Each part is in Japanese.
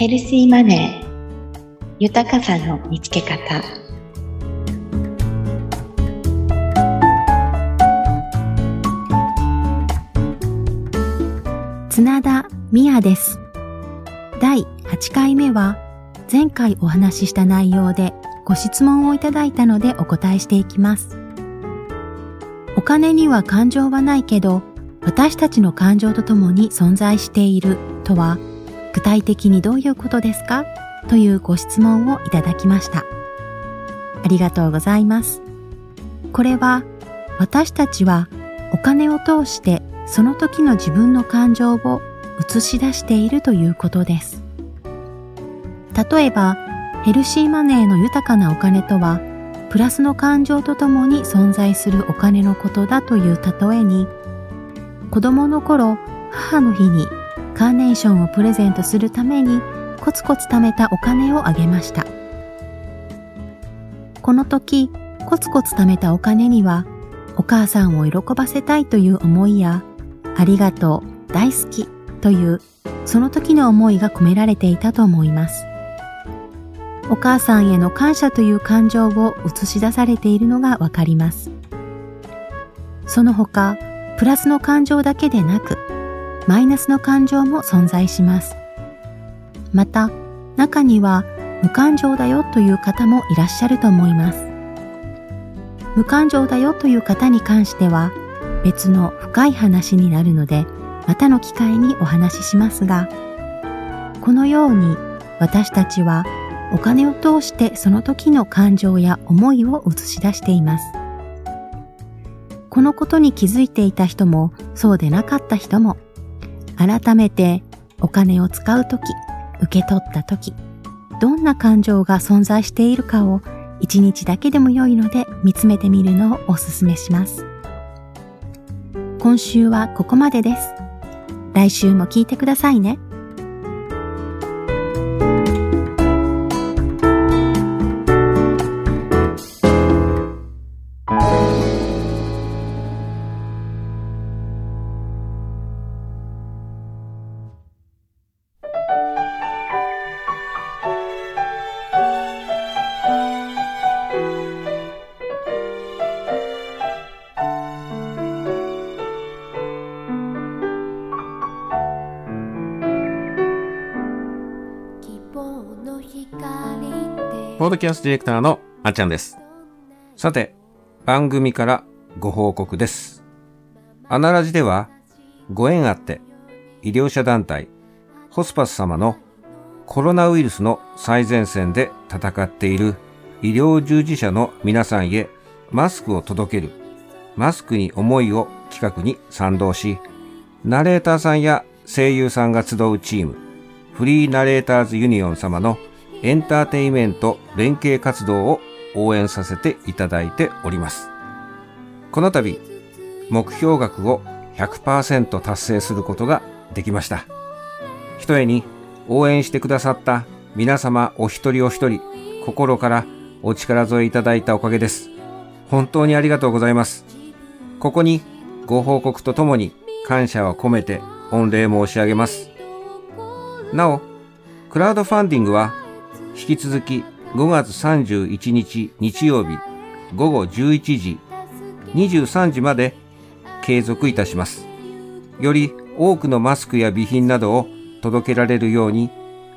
ヘルシーマネー。豊かさの見つけ方。綱田美也です。第8回目は前回お話しした内容でご質問をいただいたのでお答えしていきます。お金には感情はないけど私たちの感情とともに存在しているとは具体的にどういうことですか？というご質問をいただきました。ありがとうございます。これは私たちはお金を通してその時の自分の感情を映し出しているということです。例えば、ヘルシーマネーの豊かなお金とは、プラスの感情とともに存在するお金のことだという例えに、子供の頃、母の日にカーネーションをプレゼントするためにコツコツ貯めたお金をあげました。この時、コツコツ貯めたお金には、お母さんを喜ばせたいという思いや、ありがとう、大好きというその時の思いが込められていたと思います。お母さんへの感謝という感情を映し出されているのがわかります。その他、プラスの感情だけでなく、マイナスの感情も存在します。また、中には無感情だよという方もいらっしゃると思います。無感情だよという方に関しては別の深い話になるので、またの機会にお話ししますが、このように私たちはお金を通してその時の感情や思いを映し出しています。このことに気づいていた人もそうでなかった人も改めてお金を使うとき、受け取ったとき、どんな感情が存在しているかを一日だけでも良いので見つめてみるのをおすすめします。今週はここまでです。来週も聞いてくださいね。ポードキャストディレクターのあっちゃんです。さて、番組からご報告です。アナラジでは、ご縁あって、医療者団体、ホスパス様のコロナウイルスの最前線で戦っている医療従事者の皆さんへマスクを届ける、マスクに思いを企画に賛同し、ナレーターさんや声優さんが集うチーム、フリーナレーターズユニオン様のエンターテイメント連携活動を応援させていただいております。この度、目標額を100%達成することができました。ひとえに応援してくださった皆様お一人お一人、心からお力添えいただいたおかげです。本当にありがとうございます。ここにご報告とともに感謝を込めて御礼申し上げます。なお、クラウドファンディングは引き続き5月31日日曜日午後11時23時まで継続いたします。より多くのマスクや備品などを届けられるように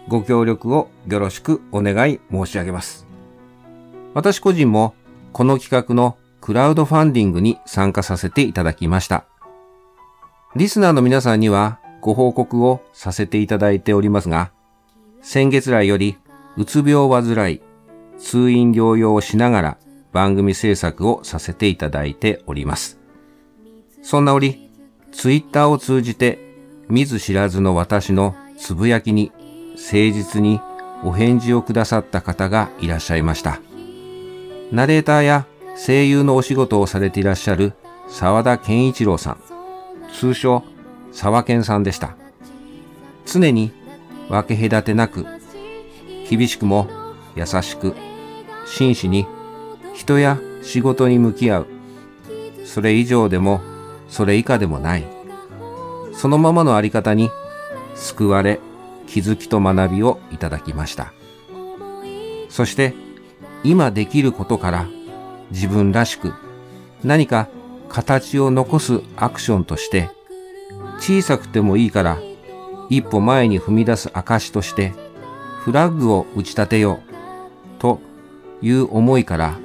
ご協力をよろしくお願い申し上げます。私個人もこの企画のクラウドファンディングに参加させていただきました。リスナーの皆さんにはご報告をさせていただいておりますが、先月来よりうつ病を患い、通院療養をしながら番組制作をさせていただいております。そんな折、ツイッターを通じて見ず知らずの私のつぶやきに誠実にお返事をくださった方がいらっしゃいました。ナレーターや声優のお仕事をされていらっしゃる沢田健一郎さん、通称沢健さんでした。常に分け隔てなく厳しくも優しく、真摯に人や仕事に向き合う。それ以上でも、それ以下でもない。そのままのあり方に救われ、気づきと学びをいただきました。そして、今できることから自分らしく何か形を残すアクションとして、小さくてもいいから一歩前に踏み出す証として、フラッグを打ち立てようという思いから、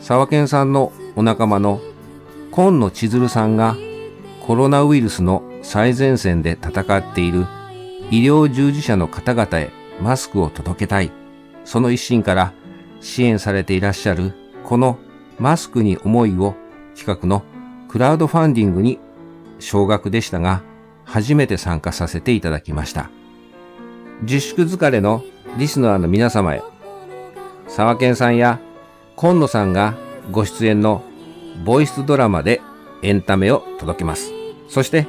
沢健さんのお仲間の今野千鶴さんがコロナウイルスの最前線で戦っている医療従事者の方々へマスクを届けたい。その一心から支援されていらっしゃるこのマスクに思いを企画のクラウドファンディングに少額でしたが初めて参加させていただきました。自粛疲れのリスナーの皆様へ沢健さんや今野さんがご出演のボイスドラマでエンタメを届けます。そして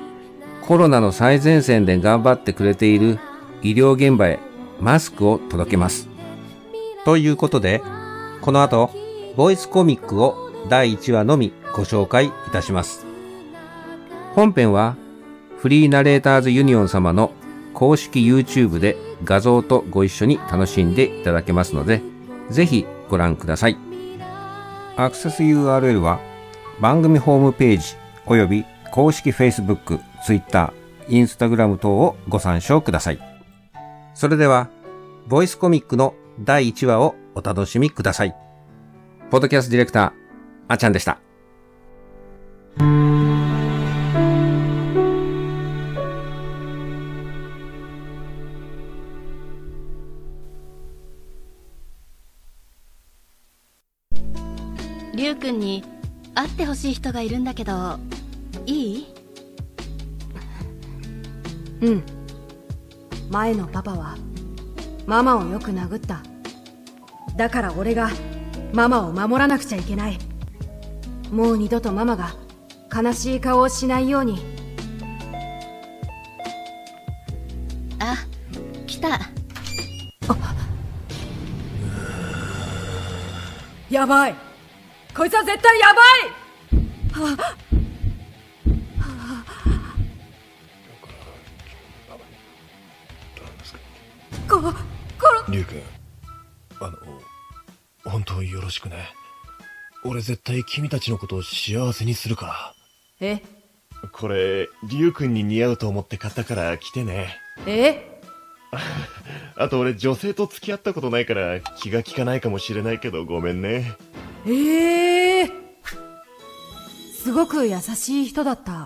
コロナの最前線で頑張ってくれている医療現場へマスクを届けます。ということで、この後、ボイスコミックを第1話のみご紹介いたします。本編はフリーナレーターズユニオン様の公式 YouTube で画像とご一緒に楽しんでいただけますので、ぜひご覧ください。アクセス URL は番組ホームページおよび公式 Facebook、Twitter、Instagram 等をご参照ください。それでは、ボイスコミックの第1話をお楽しみください。ポッドキャストディレクター、あちゃんでした。りゅうくんに会ってほしい人がいるんだけどいい？うん。前のパパはママをよく殴った。だから俺がママを守らなくちゃいけない。もう二度とママが悲しい顔をしないように。あ来た。やばいこいつは絶対やばい。はあこ、こリュウ君あの本当よろしくね。俺絶対君たちのことを幸せにするから。え、これリュウ君に似合うと思って買ったから着てね。え？あと俺女性と付き合ったことないから気が利かないかもしれないけどごめんねええすごく優しい人だった。